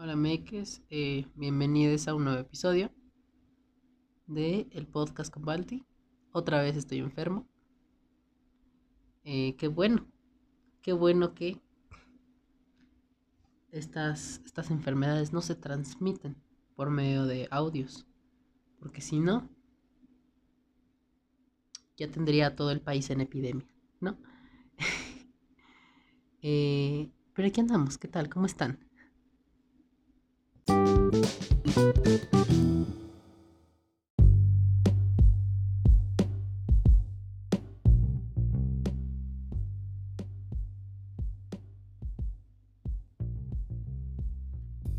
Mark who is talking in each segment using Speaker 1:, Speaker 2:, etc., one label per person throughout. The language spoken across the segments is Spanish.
Speaker 1: Hola Mekes, eh, bienvenidos a un nuevo episodio de el podcast con Balti. Otra vez estoy enfermo. Eh, qué bueno, qué bueno que estas, estas enfermedades no se transmiten por medio de audios, porque si no, ya tendría todo el país en epidemia, ¿no? Eh, pero aquí andamos, ¿qué tal? ¿Cómo están?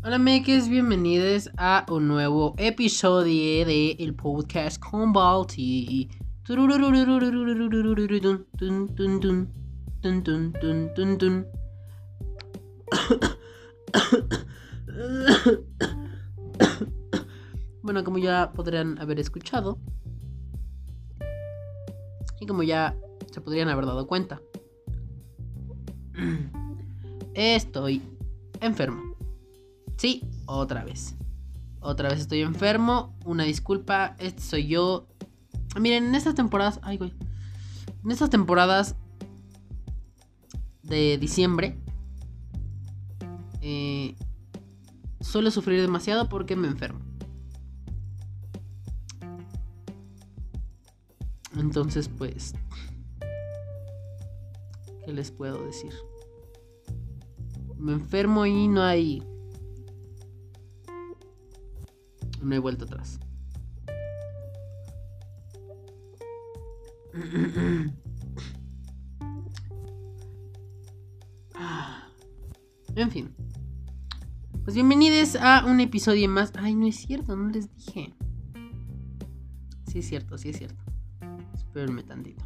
Speaker 1: Hola meques, bienvenidos a un nuevo episodio de el podcast con Balti. Bueno, como ya podrían haber escuchado y como ya se podrían haber dado cuenta, estoy enfermo. Sí, otra vez. Otra vez estoy enfermo. Una disculpa. Este soy yo. Miren, en estas temporadas. Ay, güey. En estas temporadas de diciembre. Eh, suelo sufrir demasiado porque me enfermo. Entonces, pues. ¿Qué les puedo decir? Me enfermo y no hay no he vuelto atrás. En fin. Pues bienvenidos a un episodio más. Ay, no es cierto, no les dije. Sí es cierto, sí es cierto. Espérenme tantito.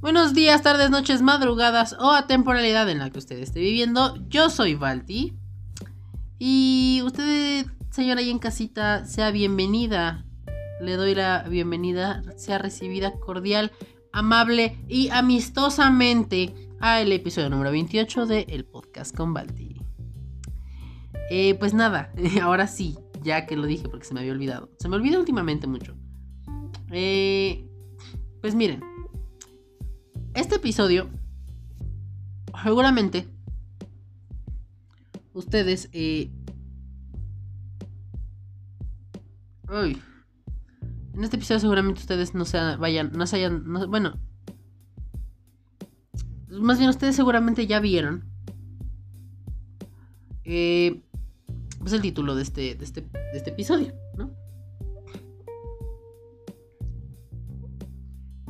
Speaker 1: Buenos días, tardes, noches, madrugadas o a temporalidad en la que usted esté viviendo. Yo soy Valti. Y usted, señora ahí en casita, sea bienvenida. Le doy la bienvenida, sea recibida cordial, amable y amistosamente a el episodio número 28 de El Podcast con Balti. Eh, pues nada, ahora sí, ya que lo dije porque se me había olvidado. Se me olvida últimamente mucho. Eh, pues miren, este episodio seguramente ustedes... Eh, en este episodio seguramente ustedes no se vayan, no se hayan, bueno, más bien ustedes seguramente ya vieron, eh, pues el título de este, de este, de este episodio,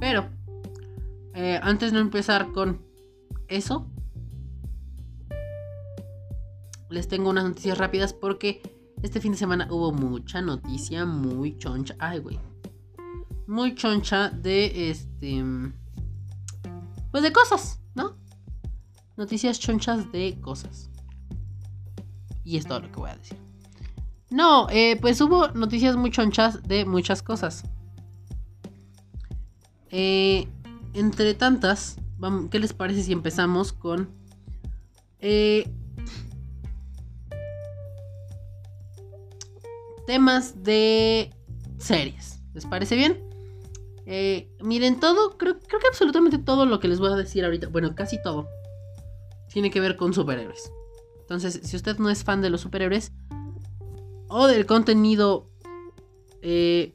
Speaker 1: Pero, eh, antes de empezar con eso, les tengo unas noticias rápidas porque este fin de semana hubo mucha noticia muy choncha. Ay, güey. Muy choncha de este. Pues de cosas, ¿no? Noticias chonchas de cosas. Y es todo lo que voy a decir. No, eh, pues hubo noticias muy chonchas de muchas cosas. Eh, entre tantas, ¿qué les parece si empezamos con eh, temas de series. ¿Les parece bien? Eh, miren, todo, creo, creo que absolutamente todo lo que les voy a decir ahorita, bueno, casi todo, tiene que ver con superhéroes. Entonces, si usted no es fan de los superhéroes o del contenido eh,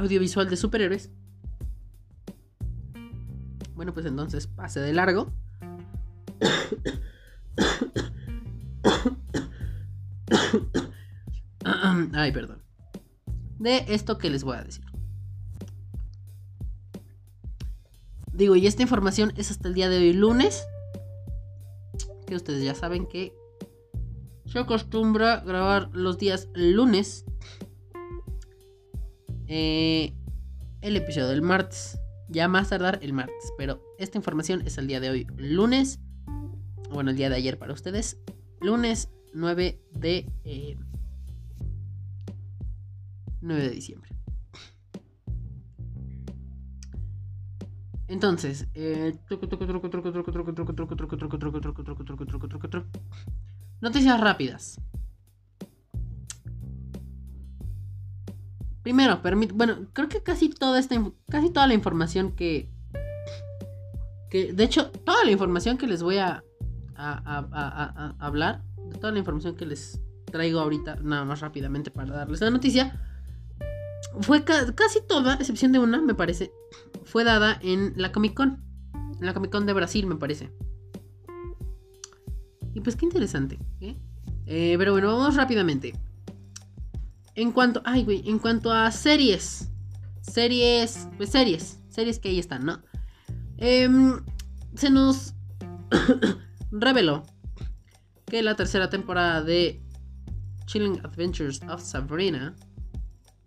Speaker 1: audiovisual de superhéroes, bueno, pues entonces pase de largo. Ay, perdón. De esto que les voy a decir. Digo, y esta información es hasta el día de hoy, lunes. Que ustedes ya saben que se acostumbra grabar los días lunes. Eh, el episodio del martes. Ya más tardar el martes. Pero esta información es el día de hoy, lunes. Bueno, el día de ayer para ustedes. Lunes 9 de... Eh, 9 de diciembre. Entonces, eh, truco, truco, Primero, permite, bueno, creo que casi toda esta, casi toda la información que, que, de hecho, toda la información que les voy a, a, a, a hablar, toda la información que les traigo ahorita, nada más rápidamente para darles la noticia, fue casi toda, excepción de una, me parece, fue dada en la Comic Con. En la Comic Con de Brasil, me parece. Y pues qué interesante. ¿eh? Eh, pero bueno, vamos rápidamente. En cuanto. Ay, güey. En cuanto a series. Series. Pues series. Series que ahí están, ¿no? Em, se nos reveló que la tercera temporada de Chilling Adventures of Sabrina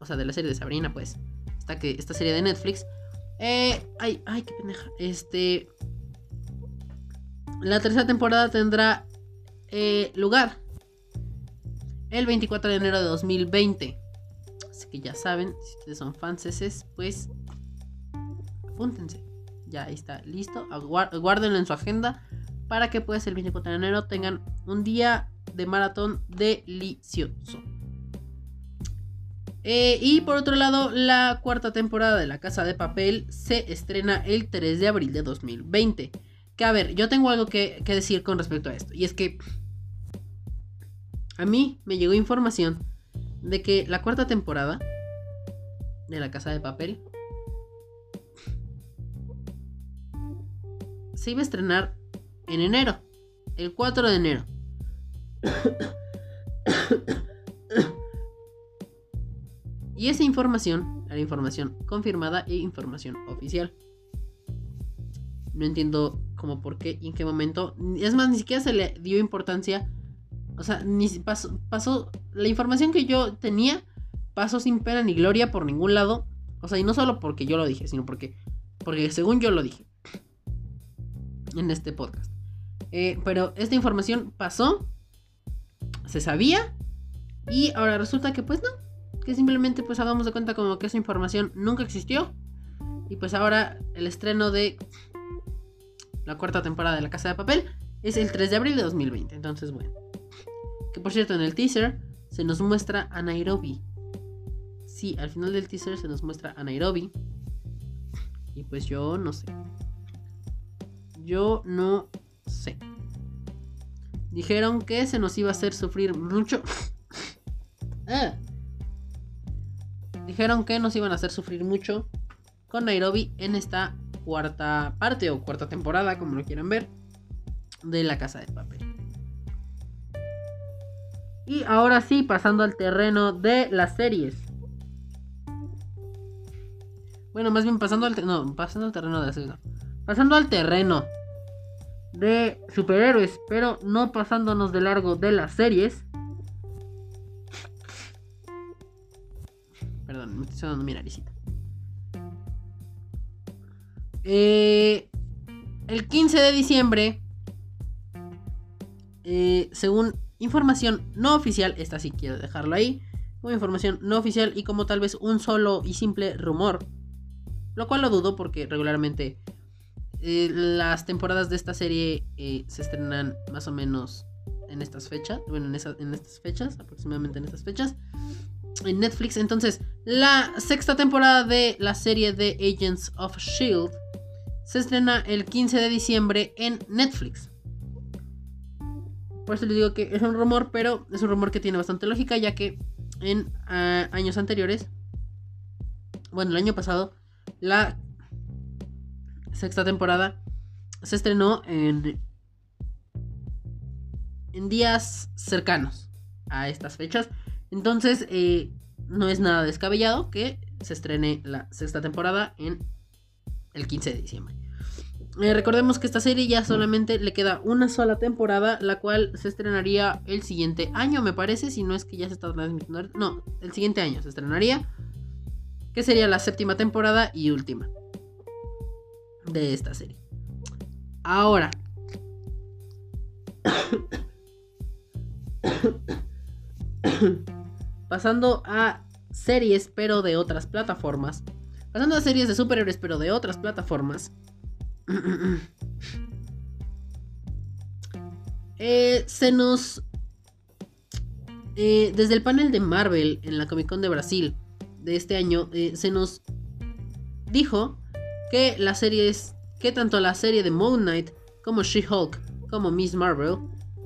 Speaker 1: o sea, de la serie de Sabrina, pues, esta, que, esta serie de Netflix. Eh, ay, ay, qué pendeja. Este. La tercera temporada tendrá eh, lugar el 24 de enero de 2020. Así que ya saben, si ustedes son franceses, pues apúntense. Ya ahí está, listo. Guárdenlo en su agenda para que pues el 24 de enero tengan un día de maratón delicioso. Eh, y por otro lado, la cuarta temporada de La Casa de Papel se estrena el 3 de abril de 2020. Que a ver, yo tengo algo que, decir con respecto a esto. Y es que a mí me llegó información de que la cuarta temporada de La Casa de Papel se iba a estrenar en enero. El 4 de enero. Y esa información era información confirmada e información oficial. No entiendo cómo, por qué y en qué momento. Es más, ni siquiera se le dio importancia. O sea, ni pasó, pasó la información que yo tenía pasó sin pena ni gloria por ningún lado. O sea, y no solo porque yo lo dije, sino porque, porque según yo lo dije en este podcast. Eh, pero esta información pasó, se sabía y ahora resulta que pues no, que simplemente pues hagamos de cuenta como que esa información nunca existió. Y pues ahora el estreno de la cuarta temporada de La Casa de Papel es el 3 de abril de 2020. Entonces, bueno. Que por cierto, en el teaser se nos muestra a Nairobi. Sí, al final del teaser se nos muestra a Nairobi. Y pues yo no sé. Yo no sé. Dijeron que se nos iba a hacer sufrir mucho. ah, dijeron que nos iban a hacer sufrir mucho con Nairobi en esta cuarta parte o cuarta temporada, como lo quieran ver, de la casa de papel. Y ahora sí, pasando al terreno de las series. Bueno, más bien pasando al, no, pasando al terreno de las series. Pasando al terreno de superhéroes, pero no pasándonos de largo de las series. Perdón, me estoy sonando mi naricita. Eh, el 15 de diciembre, eh, según información no oficial, esta sí quiero dejarlo ahí, como información no oficial y como tal vez un solo y simple rumor, lo cual lo dudo porque regularmente eh, las temporadas de esta serie se estrenan más o menos en estas fechas, bueno, en, en estas fechas, aproximadamente en estas fechas en Netflix. Entonces, la sexta temporada de la serie de Agents of Shield se estrena el 15 de diciembre en Netflix. Por eso les digo que es un rumor, pero es un rumor que tiene bastante lógica, ya que en ah, años anteriores, bueno, el año pasado, la sexta temporada se estrenó en, en días cercanos a estas fechas. Entonces, eh, no es nada descabellado que se estrene la sexta temporada en el 15 de diciembre. Eh, recordemos que esta serie ya solamente le queda una sola temporada, la cual se estrenaría el siguiente año, me parece, si no es que ya se está transmitiendo. No, el siguiente año se estrenaría, que sería la séptima temporada y última de esta serie. Ahora. Pasando a series, pero de otras plataformas. Pasando a series de superhéroes, pero de otras plataformas. Eh, se nos... Eh, desde el panel de Marvel en la Comic Con de Brasil de este año, eh, se nos dijo que. Que tanto la serie de Moon Knight como She-Hulk como Miss Marvel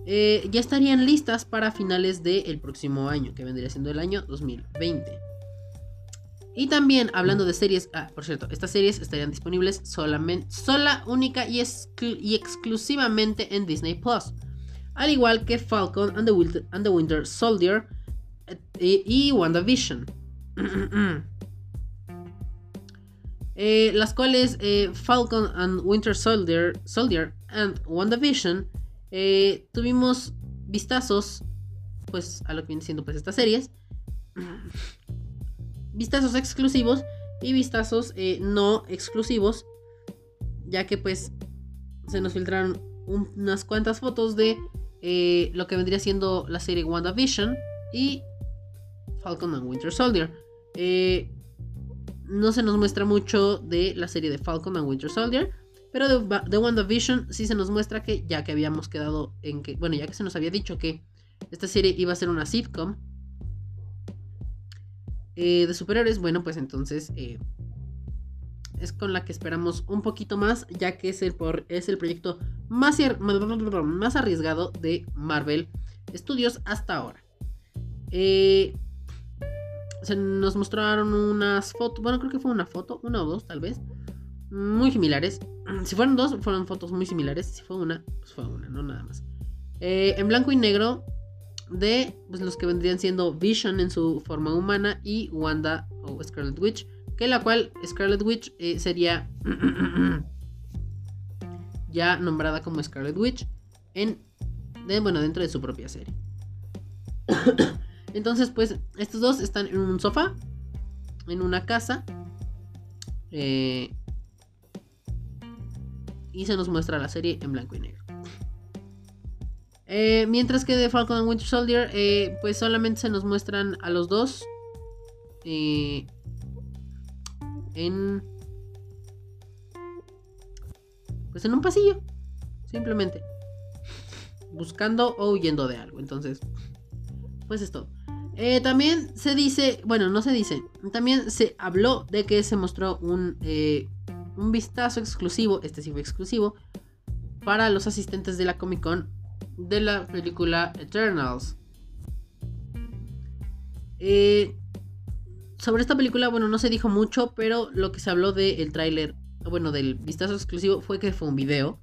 Speaker 1: ya estarían listas para finales del próximo año, que vendría siendo el año 2020. Y también hablando de series, ah, por cierto, estas series estarían disponibles solamente, sola, única y, y exclusivamente en Disney Plus. Al igual que Falcon and the, Winter, Soldier eh, y, WandaVision. Eh, las cuales eh, Falcon and Winter Soldier, Soldier and WandaVision tuvimos vistazos pues a lo que viene siendo pues estas series vistazos exclusivos y vistazos no exclusivos ya que pues se nos filtraron unas cuantas fotos de eh, lo que vendría siendo la serie WandaVision y Falcon and Winter Soldier. Eh, no se nos muestra mucho de la serie de Falcon and Winter Soldier, pero de, WandaVision sí se nos muestra que ya que habíamos quedado en que, bueno, ya que se nos había dicho que esta serie iba a ser una sitcom eh, de superhéroes, bueno, pues entonces es con la que esperamos un poquito más, ya que es el, por, es el proyecto más, más arriesgado de Marvel Studios hasta ahora. Eh, se nos mostraron unas fotos, bueno, creo que fue una foto, una o dos tal vez, muy similares. Si fueron dos, fueron fotos muy similares. Si fue una, pues fue una, no nada más. Eh, en blanco y negro de pues, los que vendrían siendo Vision en su forma humana y Wanda o Scarlet Witch que la cual Scarlet Witch eh, sería ya nombrada como Scarlet Witch en bueno dentro de su propia serie. Entonces pues estos dos están en un sofá en una casa eh, y se nos muestra la serie en blanco y negro eh, mientras que de Falcon and Winter Soldier pues solamente se nos muestran a los dos en... Pues en un pasillo. Simplemente. Buscando o huyendo de algo. Entonces, pues es todo. Eh, también se dice, bueno, no se dice, también se habló de que se mostró un, eh, un vistazo exclusivo, este sí fue exclusivo, para los asistentes de la Comic Con de la película Eternals. Eh, sobre esta película, bueno, no se dijo mucho, pero lo que se habló del tráiler, bueno, del vistazo exclusivo fue que fue un video.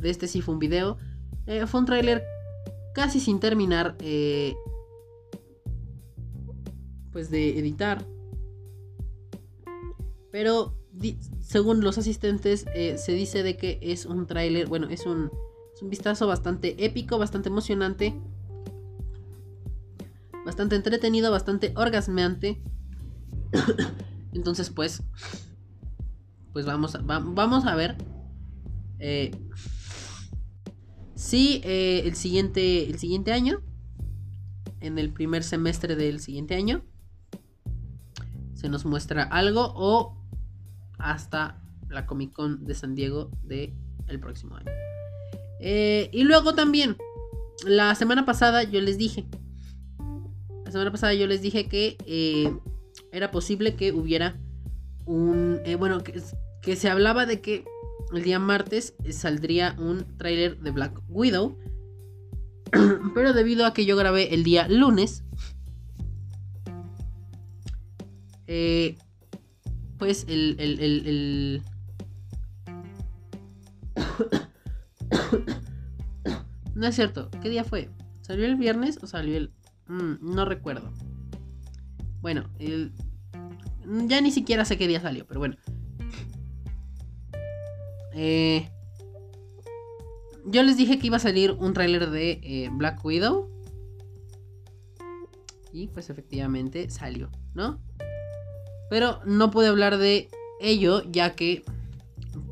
Speaker 1: De este sí fue un video. Eh, fue un tráiler casi sin terminar, eh, pues de editar. Pero según los asistentes eh, se dice de que es un tráiler, bueno, es un, un vistazo bastante épico, bastante emocionante bastante entretenido, bastante orgasmeante. Entonces, pues, pues vamos a, vamos a ver eh, si eh, el, siguiente, el siguiente año, en el primer semestre del siguiente año, se nos muestra algo o hasta la Comic Con de San Diego del el próximo año. Eh, y luego también, la semana pasada yo les dije la semana pasada yo les dije que eh, era posible que hubiera un... Eh, bueno, que, se hablaba de que el día martes saldría un tráiler de Black Widow. Pero debido a que yo grabé el día lunes, pues el, el, no es cierto. ¿Qué día fue? ¿Salió el viernes o salió el Mm, no recuerdo. Bueno, ya ni siquiera sé qué día salió, pero bueno. Eh, yo les dije que iba a salir un tráiler de eh, Black Widow. Y pues efectivamente salió, ¿no? Pero no pude hablar de ello ya que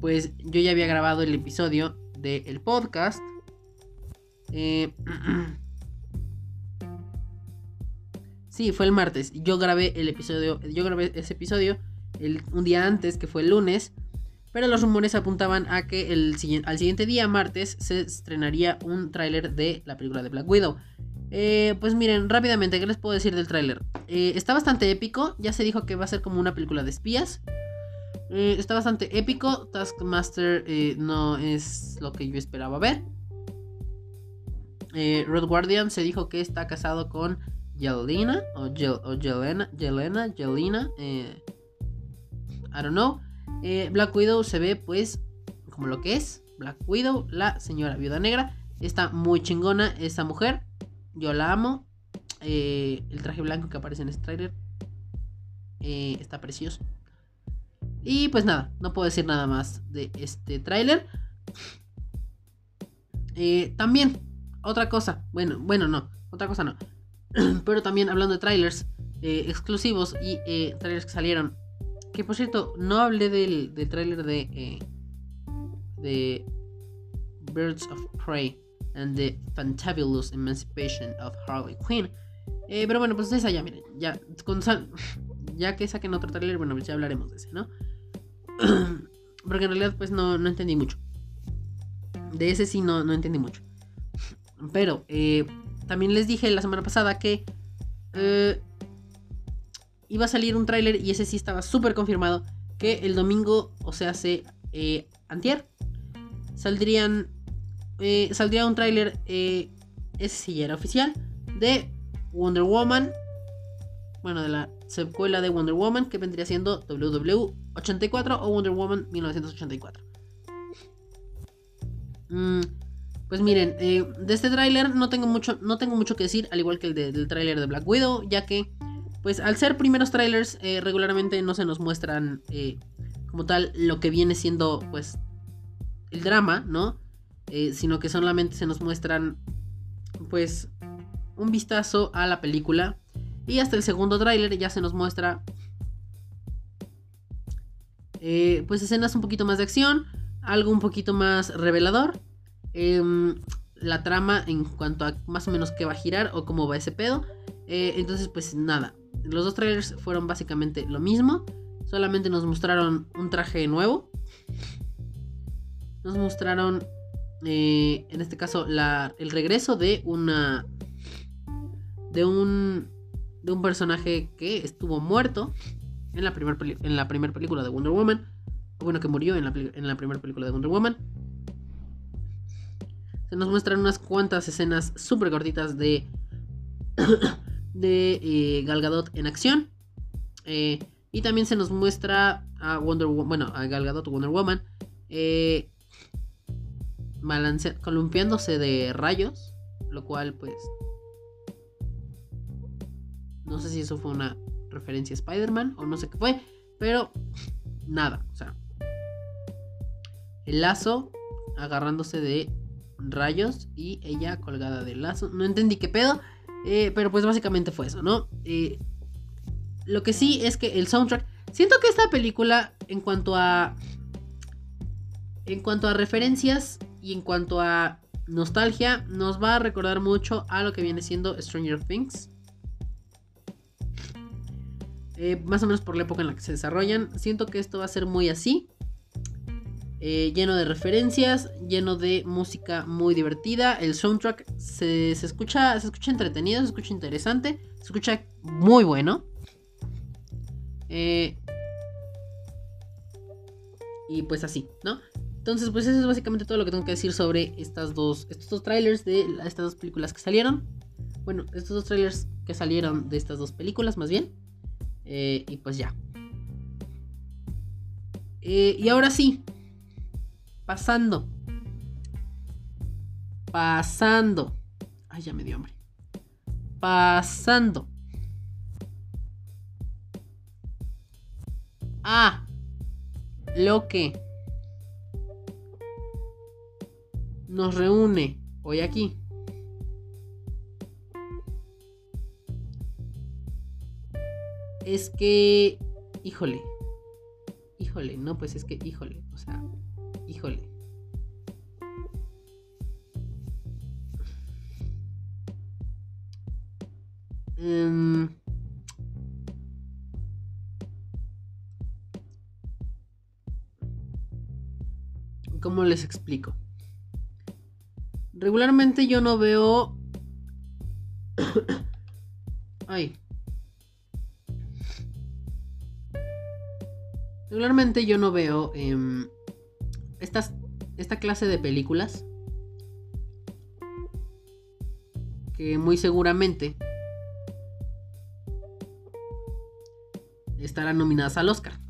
Speaker 1: pues yo ya había grabado el episodio del podcast. Eh, Sí, fue el martes. Yo grabé el episodio, yo grabé ese episodio un día antes, que fue el lunes. Pero los rumores apuntaban a que al siguiente día, martes, se estrenaría un tráiler de la película de Black Widow. Eh, pues miren, rápidamente, ¿qué les puedo decir del tráiler? Eh, está bastante épico, ya se dijo que va a ser como una película de espías. Está bastante épico, Taskmaster no es lo que yo esperaba ver. Red Guardian se dijo que está casado con Yelena o, Yelena, Yelena, Yelena, I don't know. Black Widow se ve pues como lo que es, Black Widow, la señora viuda negra. Está muy chingona esa mujer. Yo la amo. Eh, el traje blanco que aparece en este trailer eh, está precioso. Y pues nada, no puedo decir nada más de este tráiler. Eh, también, otra cosa. Bueno, bueno, no. Otra cosa no. Pero también hablando de trailers exclusivos y trailers que salieron. Que por cierto, no hablé del, del trailer de, de Birds of Prey and the Fantabulous Emancipation of Harley Quinn. Eh, pero bueno, pues esa ya, miren, ya, ya que saquen otro trailer, bueno, pues ya hablaremos de ese, ¿no? Porque en realidad pues no, no entendí mucho. De ese sí no, no entendí mucho. Pero eh, también les dije la semana pasada que eh, iba a salir un tráiler y ese sí estaba súper confirmado que el domingo, o sea, hace antier, saldrían eh, saldría un tráiler, eh, ese sí ya era oficial, de Wonder Woman, bueno, de la secuela de Wonder Woman, que vendría siendo WW84 o Wonder Woman 1984. Mm, pues miren, eh, de este tráiler no tengo mucho, no tengo mucho que decir, al igual que el del tráiler de Black Widow, ya que, pues al ser primeros trailers, regularmente no se nos muestran como tal lo que viene siendo, pues, el drama, ¿no? Eh, sino que solamente se nos muestran pues un vistazo a la película y hasta el segundo tráiler ya se nos muestra eh, pues escenas un poquito más de acción, algo un poquito más revelador, em, la trama en cuanto a más o menos qué va a girar o cómo va ese pedo. Eh, entonces pues nada, los dos trailers fueron básicamente lo mismo, solamente nos mostraron un traje nuevo, nos mostraron eh, en este caso, el regreso de una. de un. de un personaje que estuvo muerto en la primera la película de Wonder Woman. Bueno, que murió en la, en la primera película de Wonder Woman. Se nos muestran unas cuantas escenas súper cortitas de. de eh, Gal en acción. Eh, y también se nos muestra a Wonder Woman. Bueno, a Gal Gadot, Wonder Woman. Eh, columpiándose de rayos, lo cual pues no sé si eso fue una referencia a Spider-Man o no sé qué fue, pero nada, o sea, el lazo agarrándose de rayos y ella colgada del lazo, no entendí qué pedo, eh, pero pues básicamente fue eso, ¿no? Eh, lo que sí es que el soundtrack, siento que esta película en cuanto a en cuanto a referencias y en cuanto a nostalgia, nos va a recordar mucho a lo que viene siendo Stranger Things. Eh, más o menos por la época en la que se desarrollan. Siento que esto va a ser muy así. Eh, lleno de referencias, lleno de música muy divertida. El soundtrack se, escucha, se escucha entretenido, se escucha interesante, se escucha muy bueno. Eh, y pues así, ¿no? Entonces, pues eso es básicamente todo lo que tengo que decir sobre estas dos, estos dos trailers de estas dos películas que salieron. Bueno, estos dos trailers que salieron de estas dos películas, más bien. Eh, y pues ya. Y ahora sí. Pasando. Pasando. Ay, ya me dio hambre. Pasando. Ah. Lo que nos reúne hoy aquí. Es que, híjole, híjole, no, pues es que, híjole, o sea, híjole. Um, ¿Cómo les explico? Regularmente yo no veo... Ay. Regularmente yo no veo em, esta clase de películas que muy seguramente estarán nominadas al Oscar.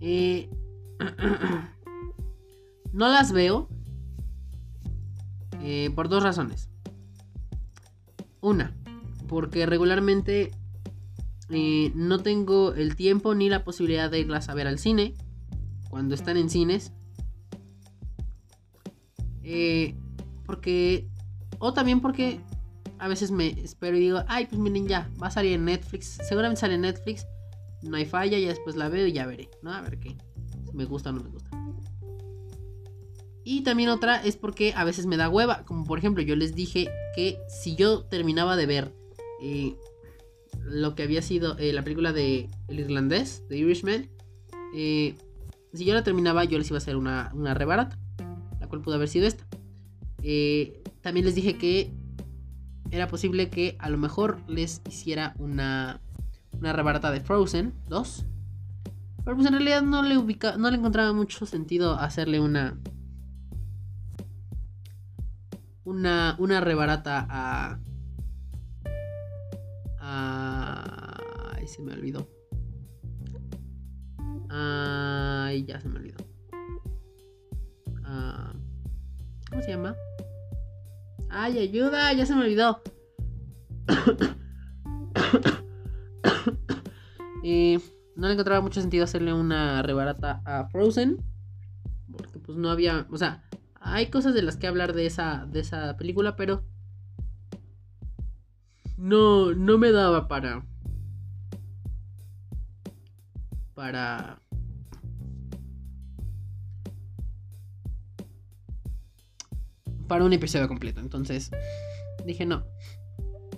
Speaker 1: Eh, no las veo eh, por dos razones. Una, porque regularmente eh, no tengo el tiempo ni la posibilidad de irlas a ver al cine cuando están en cines. Porque, o también porque a veces me espero y digo, ay, pues miren ya, va a salir en Netflix. Seguramente sale en Netflix no hay falla, ya después la veo y ya veré, ¿no? A ver qué, si me gusta o no me gusta. Y también otra es porque a veces me da hueva, como por ejemplo yo les dije que si yo terminaba de ver eh, lo que había sido eh, la película de El Irlandés, de Irishman, eh, si yo la terminaba yo les iba a hacer una, una rebarata, la cual pudo haber sido esta. también les dije que era posible que a lo mejor les hiciera una una rebarata de Frozen 2. Pero pues en realidad no le, no le encontraba mucho sentido hacerle una. Una, una rebarata a. a. Ay, se me olvidó. Ay, ya se me olvidó. Ah, ¿Cómo se llama? Ay, ayuda, ya se me olvidó. no le encontraba mucho sentido hacerle una rebarata a Frozen. Porque pues no había. O sea, hay cosas de las que hablar de esa, de esa película, pero. No, no me daba para. Para. Para un episodio completo. Entonces, dije no.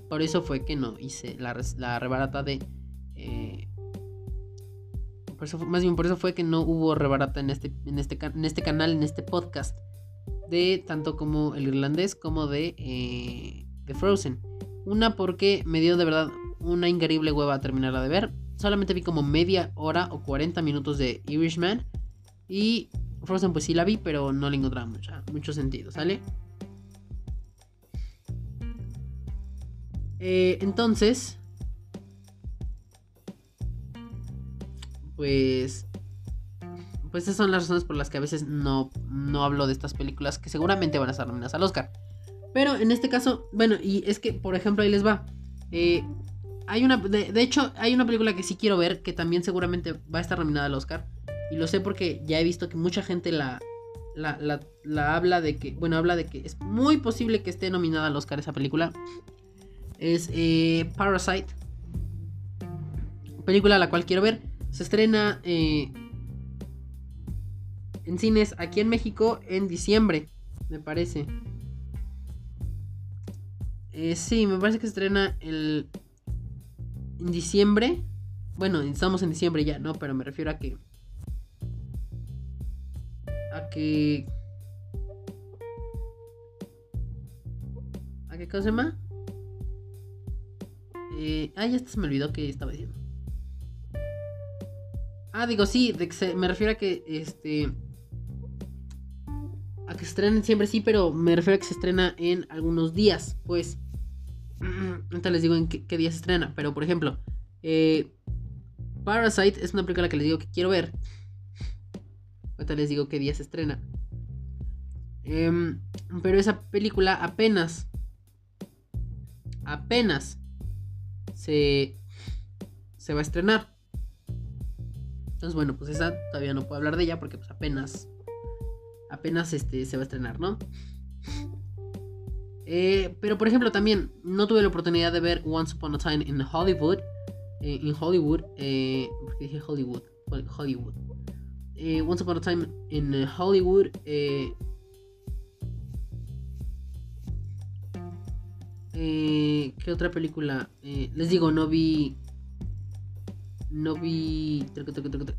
Speaker 1: Por eso fue que no hice la, rebarata de eh, más bien por eso fue que no hubo rebarata en este, en este, en este canal, en este podcast. De tanto como el irlandés como de, eh, de Frozen. Una porque me dio de verdad una increíble hueva terminarla de ver. Solamente vi como media hora o 40 minutos de Irishman. Y Frozen pues sí la vi, pero no le encontraba mucho sentido, ¿sale? Eh, entonces, pues pues esas son las razones por las que a veces no, no hablo de estas películas que seguramente van a estar nominadas al Oscar. Pero en este caso, bueno, y es que, por ejemplo, ahí les va. Eh, hay una, de, hecho, hay una película que sí quiero ver que también seguramente va a estar nominada al Oscar. Y lo sé porque ya he visto que mucha gente la, la, habla de que, bueno, habla de que es muy posible que esté nominada al Oscar esa película. Es eh, Parasite. Película la cual quiero ver. Se estrena eh, en cines aquí en México en diciembre, me parece. Eh, sí, me parece que se estrena el, en diciembre. Bueno, estamos en diciembre ya, ¿no? Pero me refiero a que... Que... ¿A qué cosa se llama? Eh, ah, ya se me olvidó que estaba diciendo. Ah, digo, sí, me refiero a que este. A que se estrena en diciembre, sí, pero me refiero a que se estrena en algunos días, pues. Ahorita les digo en qué, día se estrena, pero por ejemplo, eh, Parasite es una película que les digo que quiero ver. Les digo qué día se estrena. Em, pero esa película apenas. Apenas. Se. Se va a estrenar. Entonces, bueno, pues esa todavía no puedo hablar de ella porque pues apenas apenas este se va a estrenar, ¿no? Eh, pero por ejemplo también no tuve la oportunidad de ver Once Upon a Time in Hollywood. Eh, en Hollywood. Eh, porque dije Hollywood. Hollywood. Eh, Once Upon a Time in Hollywood. Eh, ¿Qué otra película? les digo, no vi no vi.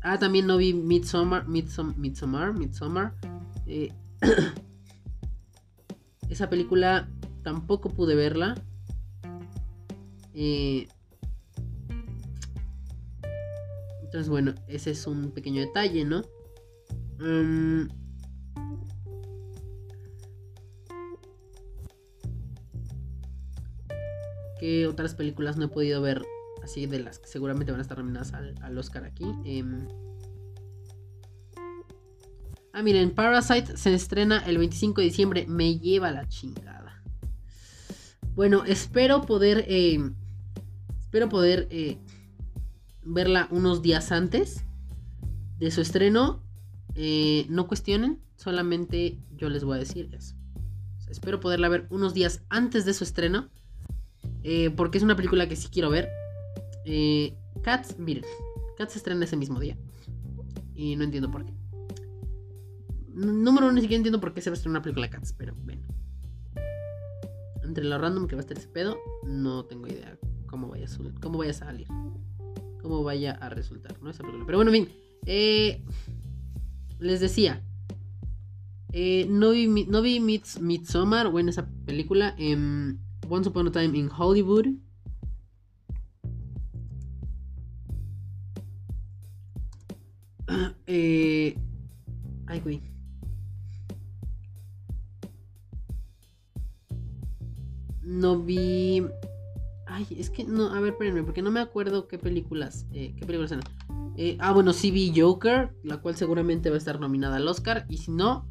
Speaker 1: Ah, también no vi Midsommar. Midsommar. Midsommar. Midsommar. Eh, esa película tampoco pude verla. Eh, entonces, bueno, ese es un pequeño detalle, ¿no? Mm, ¿Qué otras películas no he podido ver? Así de las que seguramente van a estar nominadas al, Oscar aquí. Em, ah, miren, Parasite se estrena el 25 de diciembre. Me lleva la chingada. Bueno, espero poder. Em, espero poder eh, verla unos días antes de su estreno. Eh, no cuestionen, solamente yo les voy a decir eso. espero poderla ver unos días antes de su estreno. Eh, porque es una película que sí quiero ver. Eh, Cats, miren, Cats se estrena ese mismo día. Y no entiendo por qué. Número uno, ni siquiera entiendo por qué se va a estrenar una película Cats, pero bueno. Entre lo random que va a estar ese pedo, no tengo idea cómo vaya a, cómo vaya a salir. Cómo vaya a resultar, ¿no? Esa película. Pero bueno, bien. Eh, les decía. Eh, no vi, no vi Midsommar, bueno, esa película. Eh, Once Upon a Time in Hollywood. Eh, ay, güey. No vi. Ay, es que no. A ver, espérenme, porque no me acuerdo qué películas. Eh, ¿Qué películas eran? Eh, ah, bueno, sí vi Joker, la cual seguramente va a estar nominada al Oscar. Y si no,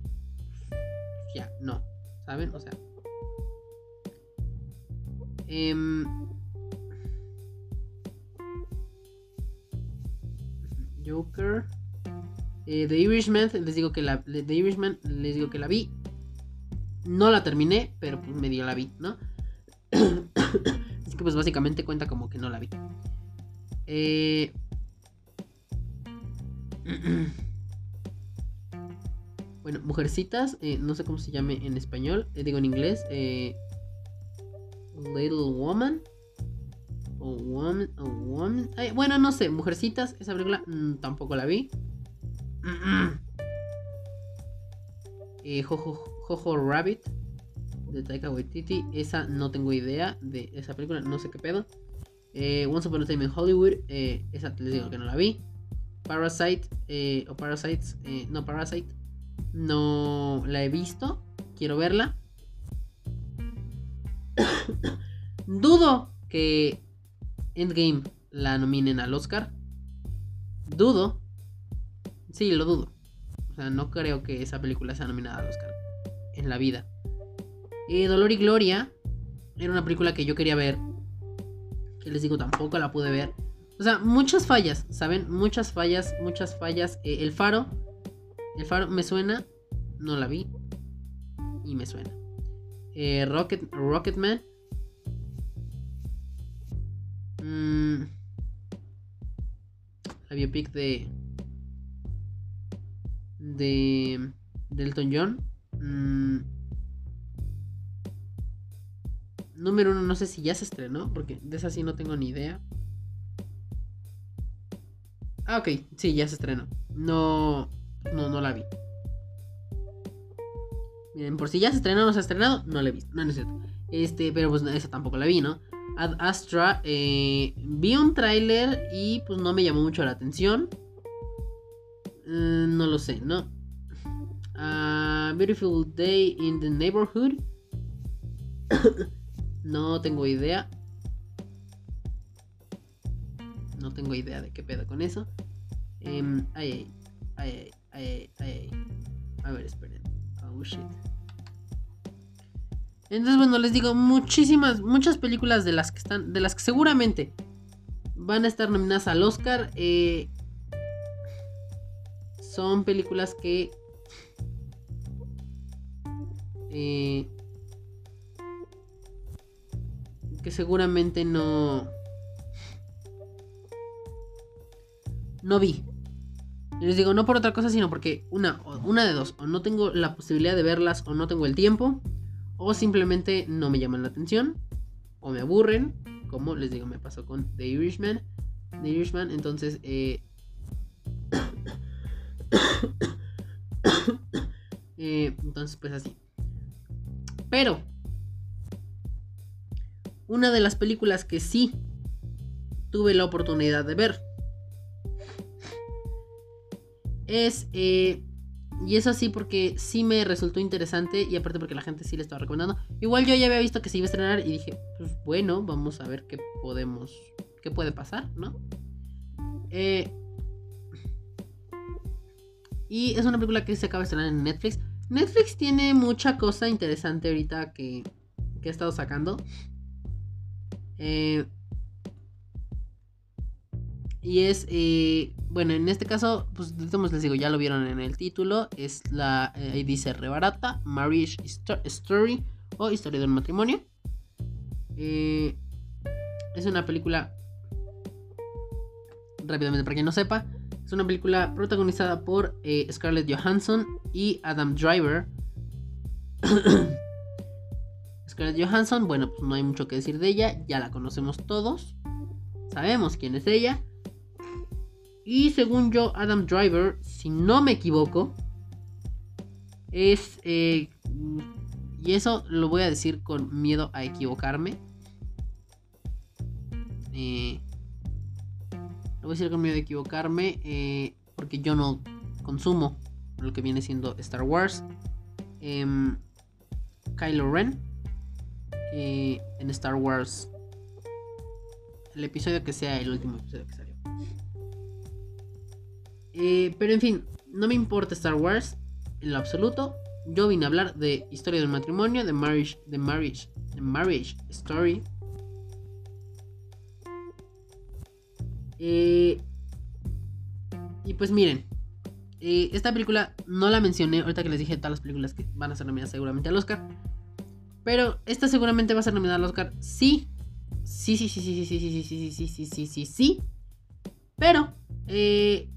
Speaker 1: ya, no. ¿Saben? O sea, Em, Joker. Eh, The Irishman, les digo que la. The Irishman, les digo que la vi. No la terminé, pero pues medio la vi, ¿no? Pues básicamente cuenta como que no la vi. Eh... Bueno, Mujercitas, eh, no sé cómo se llame en español, eh, digo en inglés. Eh, Little Woman. O Woman. O woman. bueno, no sé. Mujercitas. Esa película mm, tampoco la vi. Eh, Jojo, Rabbit. De Taika Waititi. Esa no tengo idea de esa película. No sé qué pedo. Eh, Once Upon a Time in Hollywood. Eh, esa les digo que no la vi. Parasite. o Parasites. no, Parasite. No la he visto. Quiero verla. Dudo que Endgame la nominen al Oscar. Dudo. Sí, lo dudo. O sea, no creo que esa película sea nominada al Oscar en la vida. Eh, Dolor y Gloria era una película que yo quería ver. Que les digo, tampoco la pude ver. O sea, muchas fallas, ¿saben? Muchas fallas, muchas fallas. Eh, el Faro. El Faro me suena. No la vi. Y me suena. Eh, Rocket, Rocketman. Mm, la biopic de. De. Delton John. Mm, número uno, no sé si ya se estrenó, porque de esa sí no tengo ni idea. Ah, ok, sí, ya se estrenó. No, no, no la vi. Miren, por si ya se estrenó o no se ha estrenado, no la he visto. No, no es cierto. Este, pero pues esa tampoco la vi, ¿no? Ad Astra, eh, vi un tráiler y pues no me llamó mucho la atención. Eh, no lo sé, ¿no? Uh, Beautiful Day in the Neighborhood. no tengo idea. No tengo idea de qué pedo con eso. Eh, ay, ay, ay, ay, A ver, esperen. Oh shit. Entonces, bueno, les digo, muchísimas, muchas películas de las que están, de las que seguramente van a estar nominadas al Oscar. Eh, son películas que eh, que seguramente no no vi. les digo, no por otra cosa, sino porque una, una de dos, o no tengo la posibilidad de verlas o no tengo el tiempo o simplemente no me llaman la atención. O me aburren. Como les digo, me pasó con The Irishman. The Irishman. Entonces, eh, Eh, entonces, pues así. Pero, una de las películas que sí tuve la oportunidad de ver es eh, y es así porque sí me resultó interesante y aparte porque la gente sí le estaba recomendando. Igual yo ya había visto que se iba a estrenar y dije, pues bueno, vamos a ver qué podemos, qué puede pasar, ¿no? Eh, y es una película que se acaba de estrenar en Netflix. Netflix tiene mucha cosa interesante ahorita que, que ha estado sacando. Eh, y es, eh, bueno, en este caso, pues les digo, ya lo vieron en el título. Es la, eh, ahí dice rebarata, Marriage Story o Historia de un matrimonio. Eh, es una película, rápidamente para quien no sepa, es una película protagonizada por Scarlett Johansson y Adam Driver. Johansson, bueno, pues no hay mucho que decir de ella, ya la conocemos todos, sabemos quién es ella. Y según yo, Adam Driver, si no me equivoco, es... Eh, y eso lo voy a decir con miedo a equivocarme. Eh, lo voy a decir con miedo a equivocarme. Eh, porque yo no consumo lo que viene siendo Star Wars. Em, Kylo Ren. En Star Wars. El episodio que sea el último episodio que salió. Eh, pero en fin, no me importa Star Wars en lo absoluto. Yo vine a hablar de historia del matrimonio, de marriage, de marriage, de marriage story. Eh, y pues miren, eh, esta película no la mencioné ahorita que les dije todas las películas que van a ser nominadas seguramente al Oscar. Pero esta seguramente va a ser nominada al Oscar. Sí. Sí, sí, sí, sí, sí, sí, sí, sí, sí, sí, sí, sí, sí. Pero, eh,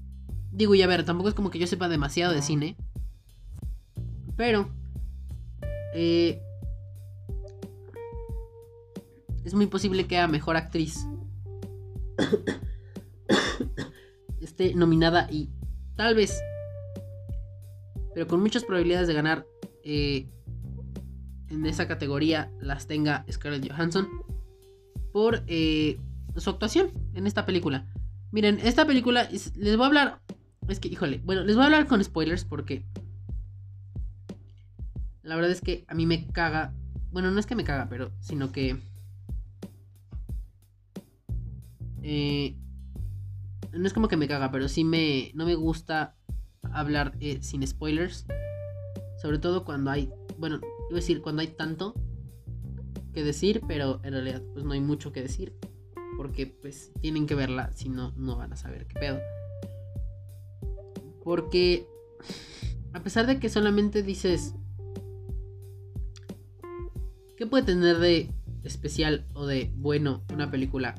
Speaker 1: Digo, y a ver, tampoco es como que yo sepa demasiado de cine. Pero... Eh, es muy posible que a mejor actriz esté nominada y tal vez, pero con muchas probabilidades de ganar eh, en esa categoría las tenga Scarlett Johansson por eh, su actuación en esta película. Miren, esta película les voy a hablar es que, híjole, bueno, les voy a hablar con spoilers porque la verdad es que a mí me caga. Bueno, no es que me caga, pero sino que. Eh, no es como que me caga, pero sí me. No me gusta hablar eh, sin spoilers. Sobre todo cuando hay. Bueno, iba a decir cuando hay tanto que decir, pero en realidad pues no hay mucho que decir. Porque pues tienen que verla, si no, no van a saber qué pedo. Porque a pesar de que solamente dices, ¿qué puede tener de especial o de bueno una película?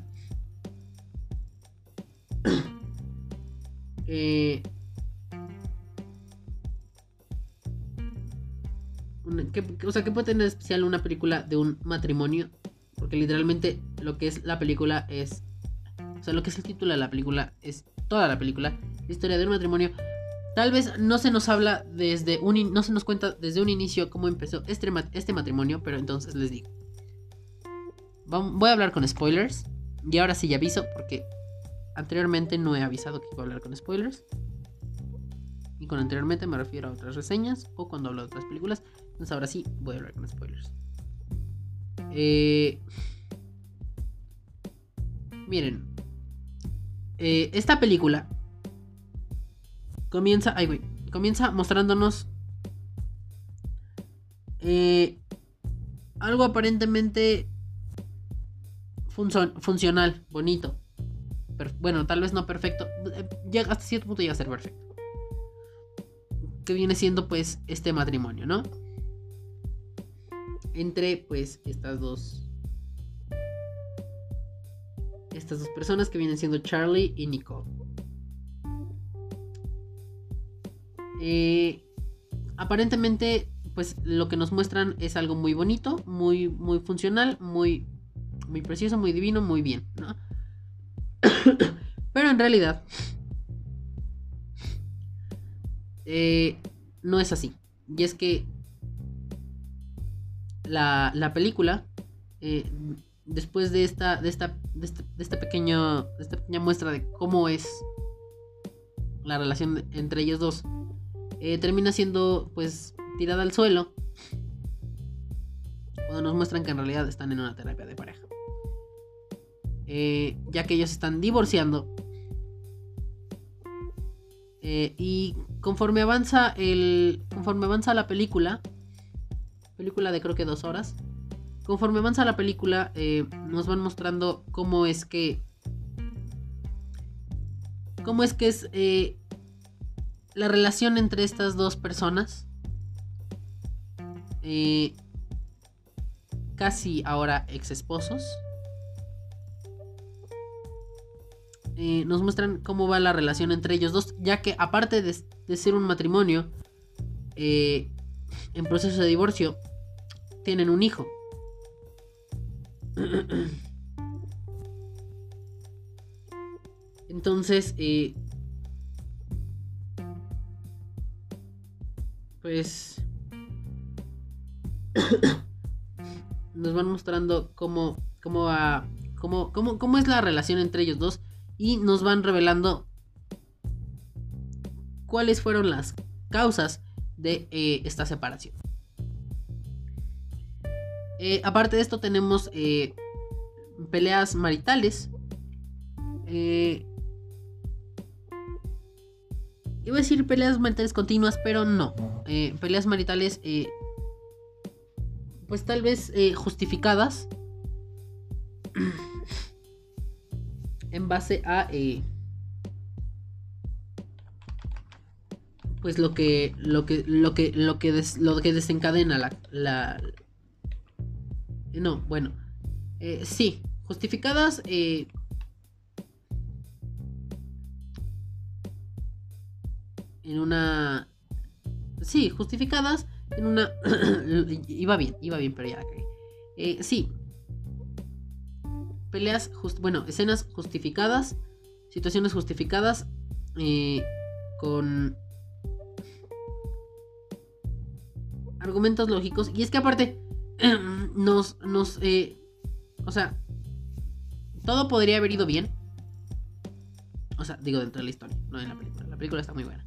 Speaker 1: eh, o sea, ¿qué puede tener especial una película de un matrimonio? Porque literalmente lo que es la película es... O sea, lo que es el título de la película es toda la película. historia de un matrimonio Tal vez no se nos habla desde un no se nos cuenta desde un inicio cómo empezó este, este matrimonio, pero entonces les digo. voy a hablar con spoilers. Y ahora sí ya aviso porque anteriormente no he avisado que iba a hablar con spoilers. Y con anteriormente me refiero a otras reseñas o cuando hablo de otras películas. Entonces ahora sí voy a hablar con spoilers. Eh, miren, eh, esta película comienza, ay güey, comienza mostrándonos eh, algo aparentemente funcional, bonito. bueno, tal vez no perfecto. Eh, hasta cierto punto llega a ser perfecto. Que viene siendo pues este matrimonio, ¿no? Entre pues estas dos... Estas dos personas que vienen siendo Charlie y Nicole. Eh, aparentemente, pues lo que nos muestran es algo muy bonito, muy, muy funcional, muy, muy precioso, muy divino, muy bien. Pero en realidad, eh, no es así. y es que la, la película, eh, después de esta, de esta, de de este pequeño, de esta pequeña muestra de cómo es la relación entre ellos dos, eh, termina siendo pues tirada al suelo cuando nos muestran que en realidad están en una terapia de pareja. Eh, ya que ellos están divorciando. Eh, y conforme avanza el. Conforme avanza la película. Película de creo que dos horas. Conforme avanza la película. nos van mostrando cómo es que. Cómo es que es la relación entre estas dos personas. Eh, casi ahora ex esposos. Eh, nos muestran cómo va la relación entre ellos dos, ya que aparte de, ser un matrimonio eh, en proceso de divorcio, tienen un hijo. Entonces, pues nos van mostrando cómo, cómo va, cómo, cómo, cómo es la relación entre ellos dos y nos van revelando cuáles fueron las causas de eh, esta separación. Eh, aparte de esto tenemos eh, peleas maritales. Iba a decir peleas maritales continuas, pero no. Peleas maritales, pues tal vez justificadas. en base a... pues lo que lo que lo que lo que lo que desencadena la, la no bueno sí justificadas en una... Sí, justificadas en una... iba bien, iba bien, pero ya eh, sí. Peleas, bueno, escenas justificadas, situaciones justificadas eh, con argumentos lógicos. Y es que aparte, nos, nos, eh, o sea, todo podría haber ido bien. O sea, digo dentro de la historia, no en la película. La película está muy buena.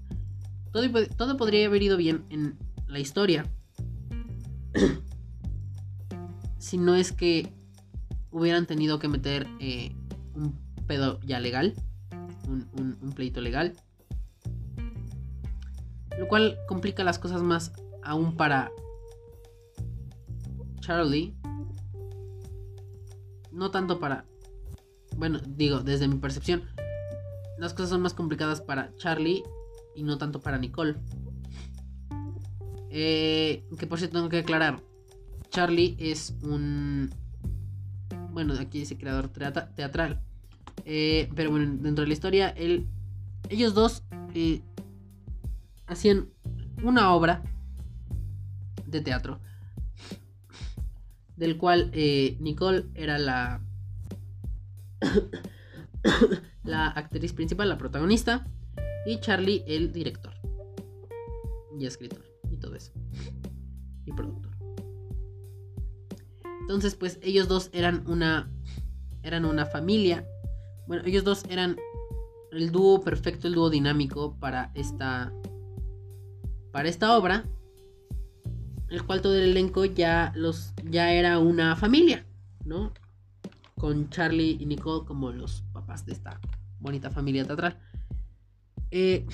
Speaker 1: Todo, podría haber ido bien en la historia. si no es que hubieran tenido que meter eh, un pedo ya legal. Un, un, pleito legal. Lo cual complica las cosas más aún para Charlie. No tanto para... Bueno, digo, desde mi percepción. Las cosas son más complicadas para Charlie y no tanto para Nicole. Eh, que por cierto tengo que aclarar. Charlie es un... Bueno, aquí dice creador teatral. Eh, pero bueno, dentro de la historia, él, ellos dos eh, hacían una obra de teatro. Del cual Nicole era la... la actriz principal, la protagonista. Y Charlie, el director. Y escritor. Y todo eso. Y productor. Entonces, pues ellos dos eran una. Eran una familia. Bueno, ellos dos eran el dúo perfecto, el dúo dinámico para esta. Para esta obra. El cual todo el elenco ya los. ya era una familia. ¿No? Con Charlie y Nicole como los papás de esta bonita familia teatral. Eh,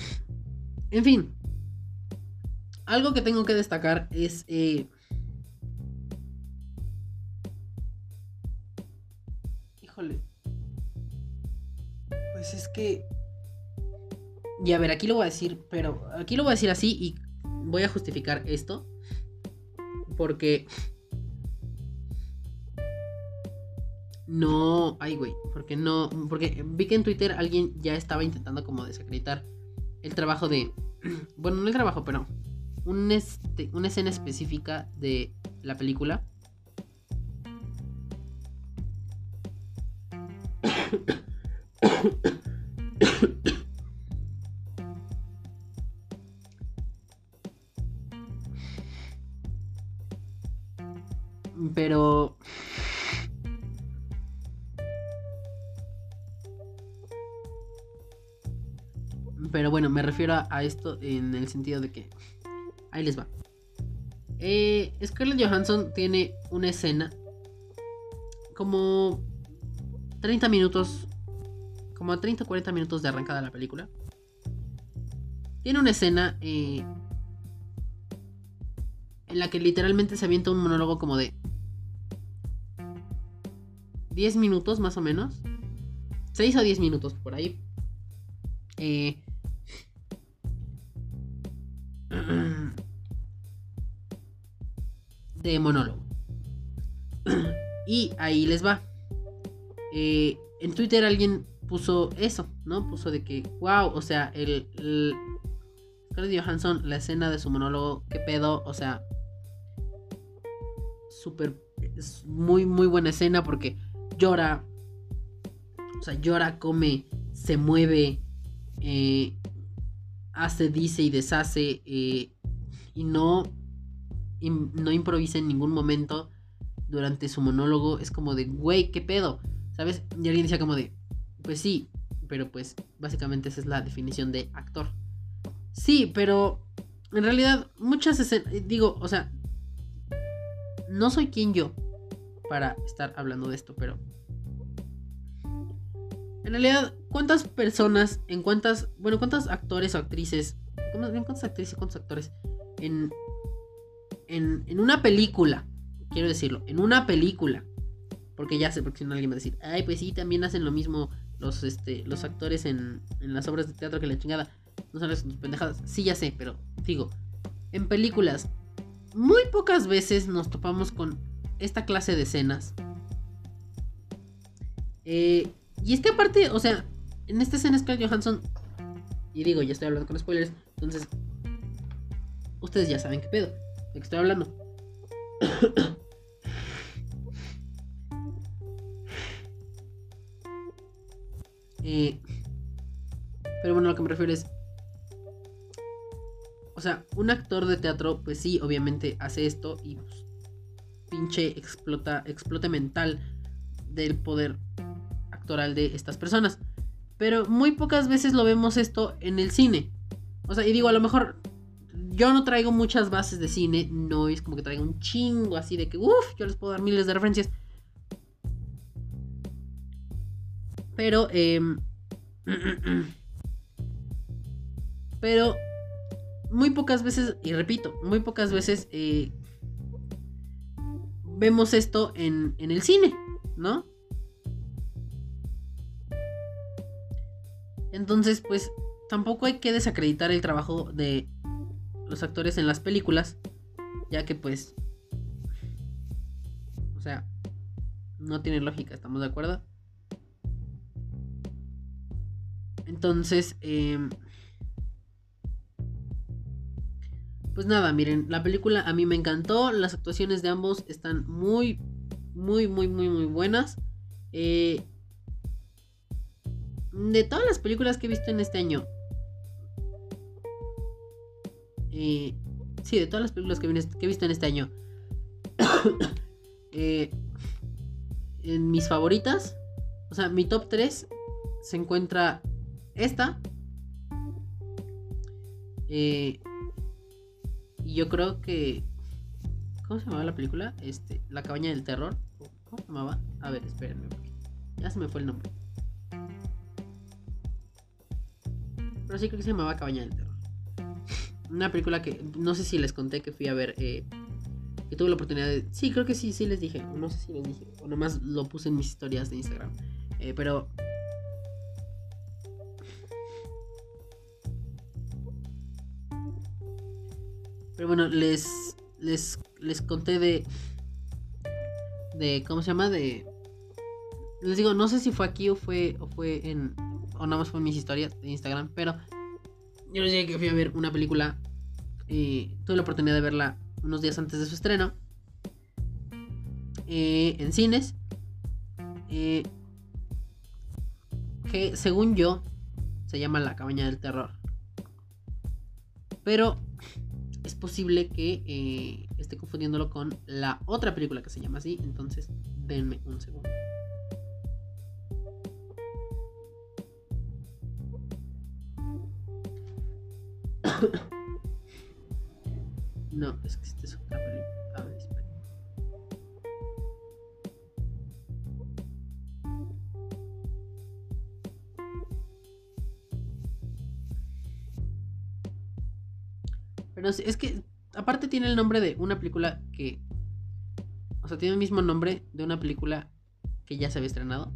Speaker 1: en fin. Algo que tengo que destacar es... Eh, híjole. Pues es que... Y a ver, aquí lo voy a decir, pero aquí lo voy a decir así y voy a justificar esto. Porque... No, ay, güey, porque no, porque vi que en Twitter alguien ya estaba intentando como desacreditar el trabajo de, bueno, no el trabajo, pero este, una escena específica de la película. me refiero a, esto en el sentido de que... Ahí les va. Eh, Scarlett Johansson tiene una escena como 30 minutos, como 30 o 40 minutos de arrancada la película. Tiene una escena eh, en la que literalmente se avienta un monólogo como de 10 minutos más o menos. 6 o 10 minutos por ahí. Eh, de monólogo. y ahí les va. Eh, en Twitter alguien puso eso, ¿no? Puso de que, wow, o sea, el, el Scarlett Johansson, la escena de su monólogo, qué pedo, o sea, súper, es muy, muy buena escena porque llora, o sea, llora, come, se mueve, eh, hace, dice y deshace, eh, y no, no improvisa en ningún momento durante su monólogo. Es como de, güey, ¿qué pedo? ¿Sabes? Y alguien decía como de, pues sí, pero pues básicamente esa es la definición de actor. Sí, pero en realidad muchas escenas, digo, o sea, no soy quien yo para estar hablando de esto, pero en realidad, ¿cuántas personas, en cuántas, bueno, cuántos actores o actrices, cuántas actrices cuántos actores en, en, en una película, quiero decirlo, en una película, porque ya sé, porque si no alguien va a decir, ay, pues sí, también hacen lo mismo los, este, los actores en, en las obras de teatro que la chingada, no sabes sus pendejadas, sí, ya sé, pero digo, en películas, muy pocas veces nos topamos con esta clase de escenas. Eh, y es que aparte, o sea, en esta escena Scarlett Johansson, y digo, ya estoy hablando con spoilers, entonces, ustedes ya saben qué pedo, de qué estoy hablando. eh, pero bueno, lo que me refiero es, o sea, un actor de teatro, pues sí, obviamente hace esto y pues, pinche explota, explote mental del poder de estas personas. Pero muy pocas veces lo vemos esto en el cine. O sea, y digo, a lo mejor yo no traigo muchas bases de cine, no es como que traigo un chingo así de que, uff, yo les puedo dar miles de referencias. Pero, em, pero muy pocas veces, y repito, muy pocas veces eh, vemos esto en, en el cine, ¿no? Entonces, pues tampoco hay que desacreditar el trabajo de los actores en las películas, ya que pues, o sea, no tiene lógica, ¿estamos de acuerdo? Entonces, em, pues nada, miren, la película a mí me encantó, las actuaciones de ambos están muy, muy, muy, muy, muy buenas. Eh, de todas las películas que he visto en este año. Eh, sí, de todas las películas que, he visto en este año. Eh, en mis favoritas. O sea, mi top 3 se encuentra esta. Eh, y yo creo que... ¿Cómo se llamaba la película? Este, La cabaña del terror. ¿Cómo se llamaba? A ver, espérenme. Ya se me fue el nombre. Pero sí creo que se llamaba Cabaña del Terror. Una película que no sé si les conté que fui a ver. Eh, que tuve la oportunidad de. Sí, creo que sí, sí les dije. No sé si les dije. O nomás lo puse en mis historias de Instagram. Eh, pero. Pero bueno, les. Les, les conté de. De. ¿Cómo se llama? De. Les digo, no sé si fue aquí o fue, o fue en, o nada más fue en mis historias de Instagram, pero yo les dije que fui a ver una película y tuve la oportunidad de verla unos días antes de su estreno eh, en cines. Eh, que según yo se llama La Cabaña del Terror. Pero es posible que eh, esté confundiéndolo con la otra película que se llama así. Entonces, denme un segundo. no, es que este es otra película. A ver, espera. Pero es que aparte tiene el nombre de una película que... O sea, tiene el mismo nombre de una película que ya se había estrenado.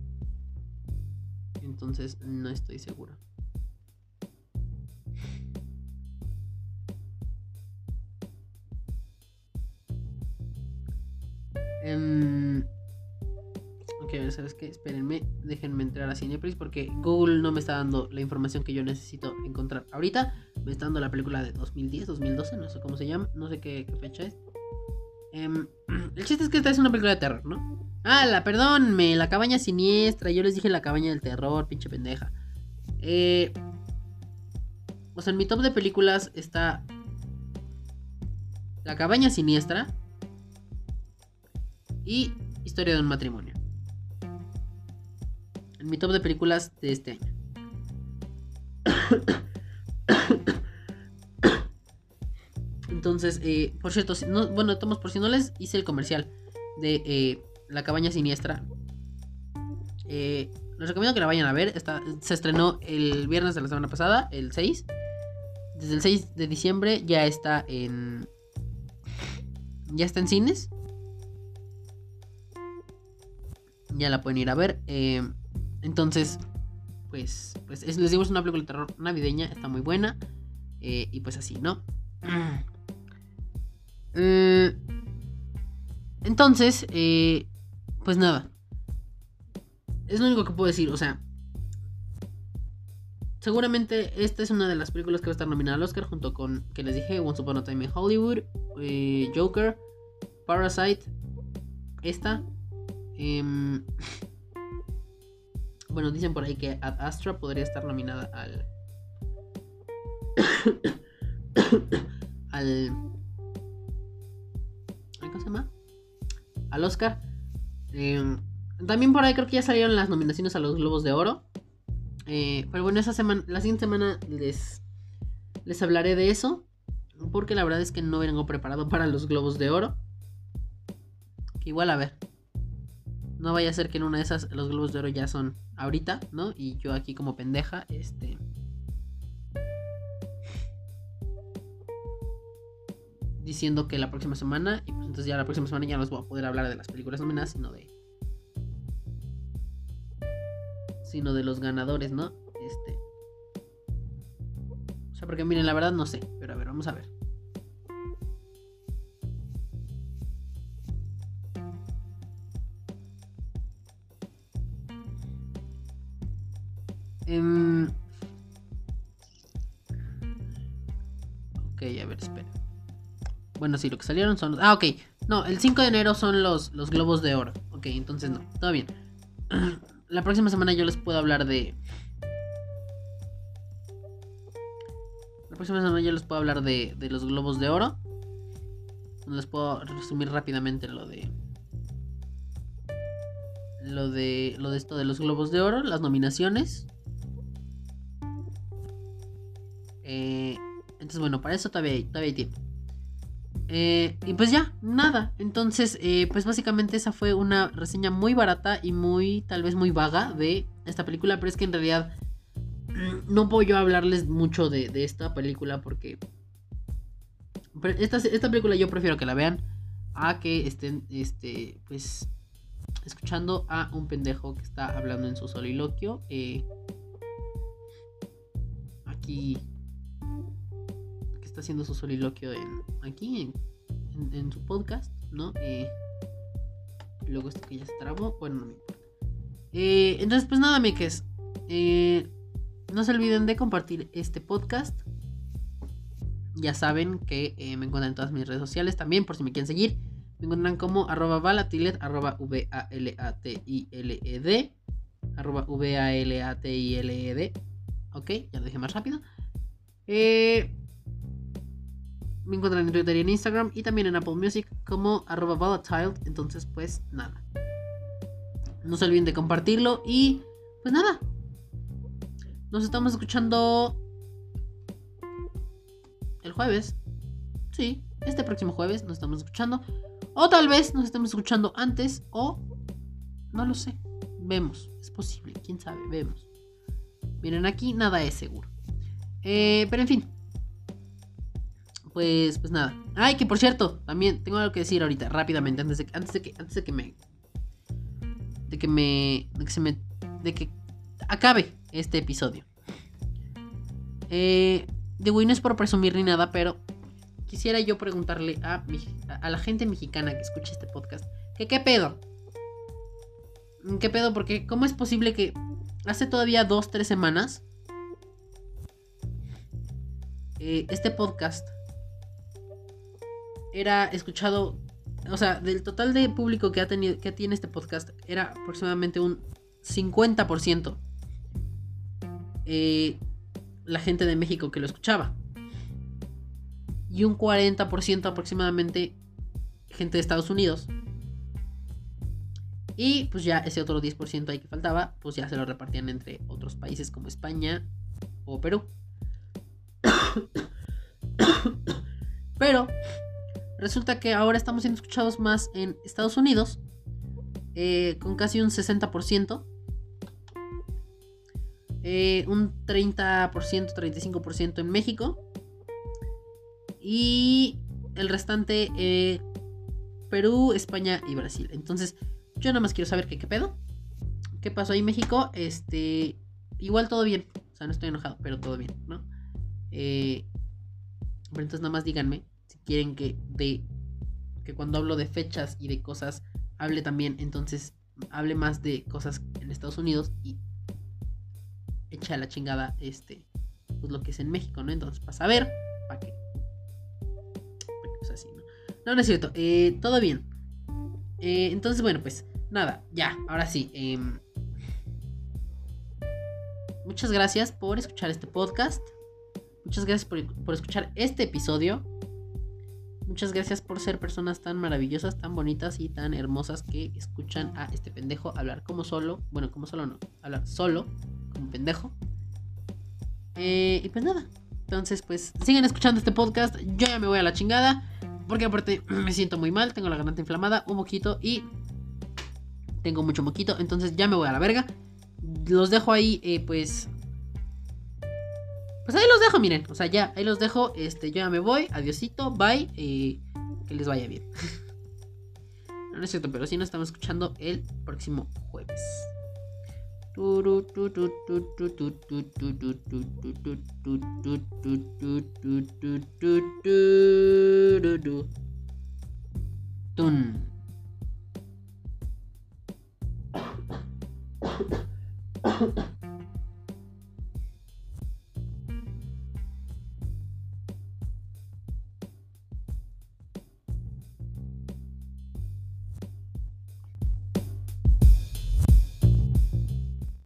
Speaker 1: Entonces no estoy seguro. Em, ok, ¿sabes qué? Espérenme, déjenme entrar a Cinepolis porque Google no me está dando la información que yo necesito encontrar ahorita. Me está dando la película de 2010, 2012, no sé cómo se llama, no sé qué, fecha es. Em, el chiste es que esta es una película de terror, ¿no? Ah, la, perdón, me, la cabaña siniestra. Yo les dije la cabaña del terror, pinche pendeja. Eh, o sea, en mi top de películas está La cabaña siniestra y Historia de un matrimonio. En mi top de películas de este año. Entonces, eh, por cierto, no, bueno, estamos por si no les hice el comercial de eh, La Cabaña Siniestra. Eh, les recomiendo que la vayan a ver. Está, se estrenó el viernes de la semana pasada, el 6. Desde el 6 de diciembre ya está en. Ya está en cines. Ya la pueden ir a ver. Eh, entonces, pues, pues es- les digo, es una película de terror navideña. Está muy buena. eh, y pues así, ¿no? Eh, entonces, pues nada. Es lo único que puedo decir. O sea, seguramente esta es una de las películas que va a estar nominada al Oscar junto con, que les dije, Once Upon a Time in Hollywood, Joker, Parasite, esta. Em, bueno, dicen por ahí que Ad Astra podría estar nominada al... al... ¿Cómo se llama? Al Oscar. Em, también por ahí creo que ya salieron las nominaciones a los Globos de Oro. Eh, pero bueno, esa semana, la siguiente semana les, les hablaré de eso. Porque la verdad es que no vengo preparado para los Globos de Oro. Que igual a ver. No vaya a ser que en una de esas los Globos de Oro ya son ahorita, ¿no? Y yo aquí como pendeja, este... Diciendo que la próxima semana, y pues entonces ya la próxima semana ya no les voy a poder hablar de las películas nominadas, sino de sino de los ganadores, ¿no? Este. O sea, porque miren, la verdad no sé, pero a ver, vamos a ver. Em, Ok, a ver, espera. Bueno, sí, lo que salieron son... Ah, ok. No, el 5 de enero son los, los globos de oro. Ok, entonces no, todo bien. La próxima semana yo les puedo hablar de... La próxima semana yo les puedo hablar de, de los globos de oro. Les puedo resumir rápidamente lo de... Lo de, lo de esto de los globos de oro, las nominaciones. Eh, entonces, bueno, para eso todavía hay, todavía hay tiempo. Eh, y pues ya, nada. Entonces, eh, pues básicamente esa fue una reseña muy barata y muy, tal vez muy vaga de esta película. Pero es que en realidad mm, no puedo yo hablarles mucho de, esta película porque... esta, esta película yo prefiero que la vean a que estén, este, pues, escuchando a un pendejo que está hablando en su soliloquio. eh, aquí está haciendo su soliloquio en, aquí en, su podcast, ¿no? Eh, luego esto que ya se trabó, bueno, no me importa. Eh, entonces, pues nada, meques. Eh, no se olviden de compartir este podcast. Ya saben que eh, me encuentran en todas mis redes sociales también, por si me quieren seguir. Me encuentran como arroba valatilet, arroba V-A-L-A-T-I-L-E-D, arroba V-A-L-A-T-I-L-E-D. Ok, ya lo dije más rápido. Eh, Me encuentran en Twitter y en Instagram y también en Apple Music como arroba volatile. Entonces, pues nada. No se olviden de compartirlo y pues nada. Nos estamos escuchando el jueves. Sí, este próximo jueves nos estamos escuchando. O tal vez nos estemos escuchando antes o no lo sé. Vemos, es posible, quién sabe, vemos. Miren, aquí nada es seguro. Eh, pero en fin. Pues, pues nada. Ay, que por cierto, también tengo algo que decir ahorita, rápidamente, antes de, antes de que, antes de que me, de que me, de que se me, de que acabe este episodio. Eh, de no es por presumir ni nada, pero quisiera yo preguntarle a, a la gente mexicana que escucha este podcast, que qué pedo. ¿Qué pedo? Porque ¿cómo es posible que hace todavía dos, tres semanas eh, este podcast era escuchado, o sea, del total de público que ha tenido, que tiene este podcast, era aproximadamente un 50% eh, la gente de México que lo escuchaba. Y un 40% aproximadamente gente de Estados Unidos. Y pues ya ese otro 10% ahí que faltaba, pues ya se lo repartían entre otros países como España o Perú. Pero resulta que ahora estamos siendo escuchados más en Estados Unidos, eh, con casi un 60%. Eh, un 30%, 35% en México. Y el restante eh, Perú, España y Brasil. Entonces, yo nada más quiero saber qué, pedo. ¿Qué pasó ahí México? Este. Igual todo bien. O sea, no estoy enojado, pero todo bien, ¿no? Pero entonces nada más díganme quieren que de que cuando hablo de fechas y de cosas hable también, entonces hable más de cosas en Estados Unidos y echa la chingada este pues lo que es en México, ¿no? Entonces para saber, para qué. Pues ¿no? No, es cierto. Eh, todo bien. Eh, entonces, bueno, pues nada, ya, ahora sí. Em, muchas gracias por escuchar este podcast. Muchas gracias por, escuchar este episodio. Muchas gracias por ser personas tan maravillosas, tan bonitas y tan hermosas que escuchan a este pendejo hablar como solo. Bueno, como solo no. Hablar solo, como pendejo. Eh, y pues nada. Entonces, pues sigan escuchando este podcast. Yo ya me voy a la chingada. Porque aparte me siento muy mal. Tengo la garganta inflamada, un moquito y tengo mucho moquito. Entonces ya me voy a la verga. Los dejo ahí, eh, pues pues ahí los dejo, miren. O sea, ya, ahí los dejo. Este, yo ya me voy. Adiosito, bye. y que les vaya bien. no, no es cierto, pero sí nos estamos escuchando el próximo jueves. Tun.